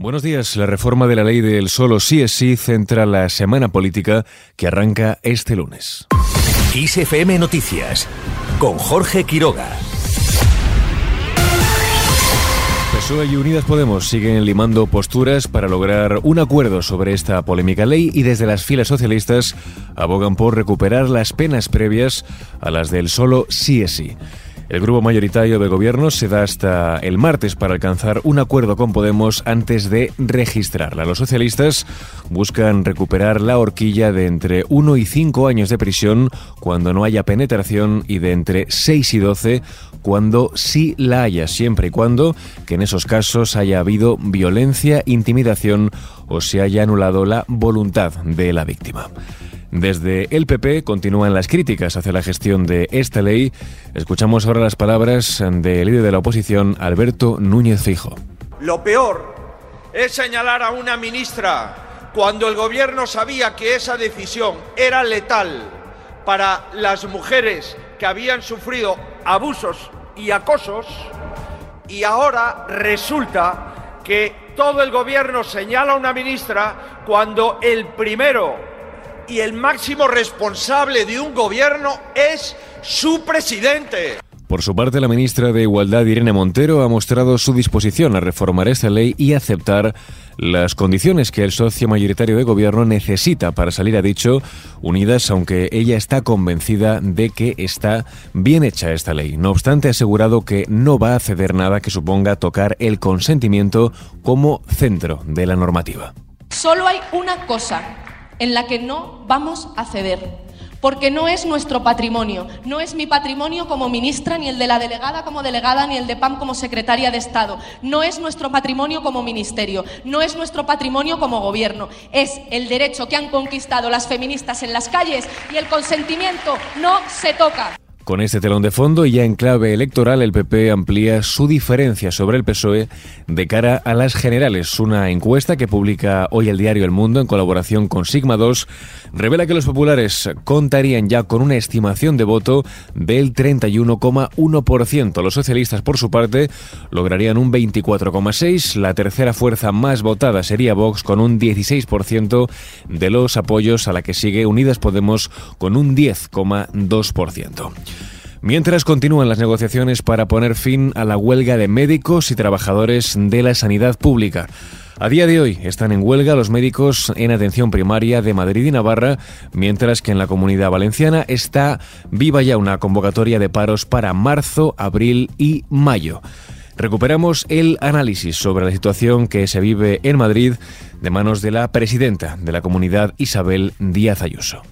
Buenos días. La reforma de la ley del solo sí es sí centra la semana política que arranca este lunes. ISFM Noticias con Jorge Quiroga. PSOE y Unidas Podemos siguen limando posturas para lograr un acuerdo sobre esta polémica ley y desde las filas socialistas abogan por recuperar las penas previas a las del solo sí es sí. El grupo mayoritario de gobierno se da hasta el martes para alcanzar un acuerdo con Podemos antes de registrarla. Los socialistas buscan recuperar la horquilla de entre 1 y 5 años de prisión cuando no haya penetración y de entre 6 y 12 cuando sí la haya, siempre y cuando que en esos casos haya habido violencia, intimidación o se haya anulado la voluntad de la víctima. Desde el PP continúan las críticas hacia la gestión de esta ley. Escuchamos ahora las palabras del líder de la oposición, Alberto Núñez Fijo. Lo peor es señalar a una ministra cuando el gobierno sabía que esa decisión era letal para las mujeres que habían sufrido abusos y acosos y ahora resulta que todo el gobierno señala a una ministra cuando el primero y el máximo responsable de un gobierno es su presidente. Por su parte, la ministra de Igualdad, Irene Montero, ha mostrado su disposición a reformar esta ley y aceptar las condiciones que el socio mayoritario de gobierno necesita para salir a dicho, unidas, aunque ella está convencida de que está bien hecha esta ley. No obstante, ha asegurado que no va a ceder nada que suponga tocar el consentimiento como centro de la normativa. Solo hay una cosa en la que no vamos a ceder. Porque no es nuestro patrimonio, no es mi patrimonio como ministra, ni el de la delegada como delegada, ni el de PAM como secretaria de Estado. No es nuestro patrimonio como ministerio, no es nuestro patrimonio como gobierno. Es el derecho que han conquistado las feministas en las calles y el consentimiento no se toca. Con este telón de fondo y ya en clave electoral, el PP amplía su diferencia sobre el PSOE de cara a las generales. Una encuesta que publica hoy el diario El Mundo en colaboración con Sigma 2 revela que los populares contarían ya con una estimación de voto del 31,1%. Los socialistas, por su parte, lograrían un 24,6%. La tercera fuerza más votada sería Vox con un 16% de los apoyos a la que sigue Unidas Podemos con un 10,2%. Mientras continúan las negociaciones para poner fin a la huelga de médicos y trabajadores de la sanidad pública. A día de hoy están en huelga los médicos en atención primaria de Madrid y Navarra, mientras que en la comunidad valenciana está viva ya una convocatoria de paros para marzo, abril y mayo. Recuperamos el análisis sobre la situación que se vive en Madrid de manos de la presidenta de la comunidad, Isabel Díaz Ayuso.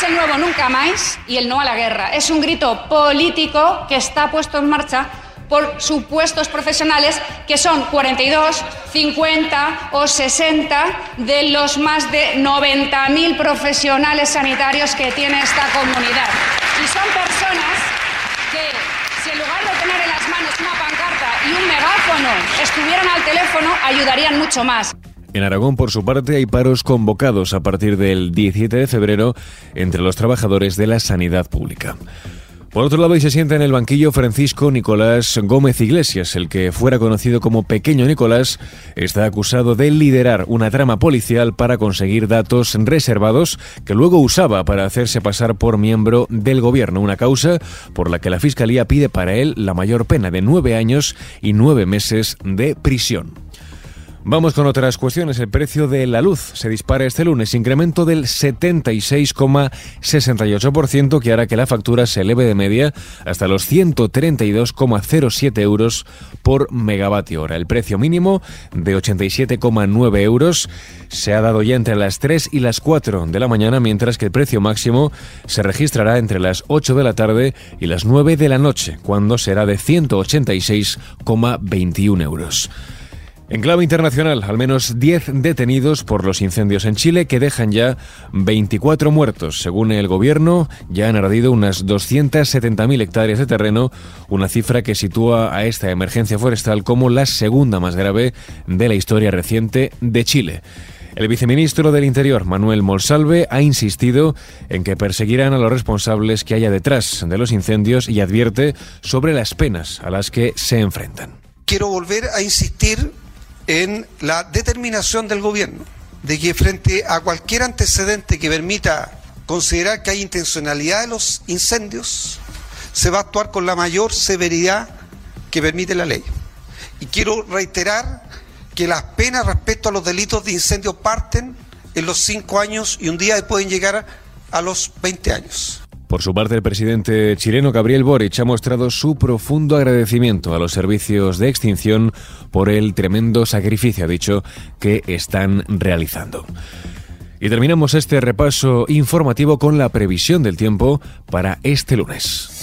Es el nuevo nunca más y el no a la guerra. Es un grito político que está puesto en marcha por supuestos profesionales que son 42, 50 o 60 de los más de 90.000 profesionales sanitarios que tiene esta comunidad. Y son personas que, si en lugar de tener en las manos una pancarta y un megáfono estuvieran al teléfono, ayudarían mucho más. En Aragón, por su parte, hay paros convocados a partir del 17 de febrero entre los trabajadores de la sanidad pública. Por otro lado, y se sienta en el banquillo Francisco Nicolás Gómez Iglesias, el que fuera conocido como Pequeño Nicolás, está acusado de liderar una trama policial para conseguir datos reservados que luego usaba para hacerse pasar por miembro del gobierno, una causa por la que la Fiscalía pide para él la mayor pena de nueve años y nueve meses de prisión. Vamos con otras cuestiones. El precio de la luz se dispara este lunes, incremento del 76,68% que hará que la factura se eleve de media hasta los 132,07 euros por megavatio hora. El precio mínimo de 87,9 euros se ha dado ya entre las 3 y las 4 de la mañana, mientras que el precio máximo se registrará entre las 8 de la tarde y las 9 de la noche, cuando será de 186,21 euros. En clave internacional, al menos 10 detenidos por los incendios en Chile que dejan ya 24 muertos. Según el gobierno, ya han ardido unas 270.000 hectáreas de terreno, una cifra que sitúa a esta emergencia forestal como la segunda más grave de la historia reciente de Chile. El viceministro del Interior, Manuel Molsalve, ha insistido en que perseguirán a los responsables que haya detrás de los incendios y advierte sobre las penas a las que se enfrentan. Quiero volver a insistir en la determinación del gobierno de que frente a cualquier antecedente que permita considerar que hay intencionalidad de los incendios, se va a actuar con la mayor severidad que permite la ley. Y quiero reiterar que las penas respecto a los delitos de incendio parten en los cinco años y un día pueden llegar a los 20 años. Por su parte, el presidente chileno Gabriel Boric ha mostrado su profundo agradecimiento a los servicios de extinción por el tremendo sacrificio, ha dicho, que están realizando. Y terminamos este repaso informativo con la previsión del tiempo para este lunes.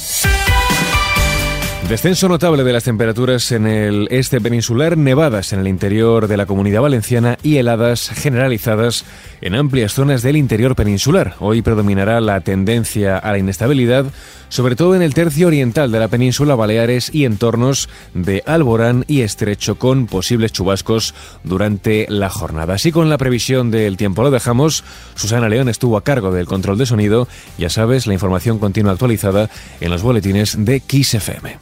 Descenso notable de las temperaturas en el este peninsular, nevadas en el interior de la comunidad valenciana y heladas generalizadas en amplias zonas del interior peninsular. Hoy predominará la tendencia a la inestabilidad, sobre todo en el tercio oriental de la península Baleares y entornos de Alborán y Estrecho, con posibles chubascos durante la jornada. Así con la previsión del tiempo lo dejamos. Susana León estuvo a cargo del control de sonido. Ya sabes, la información continua actualizada en los boletines de XFM.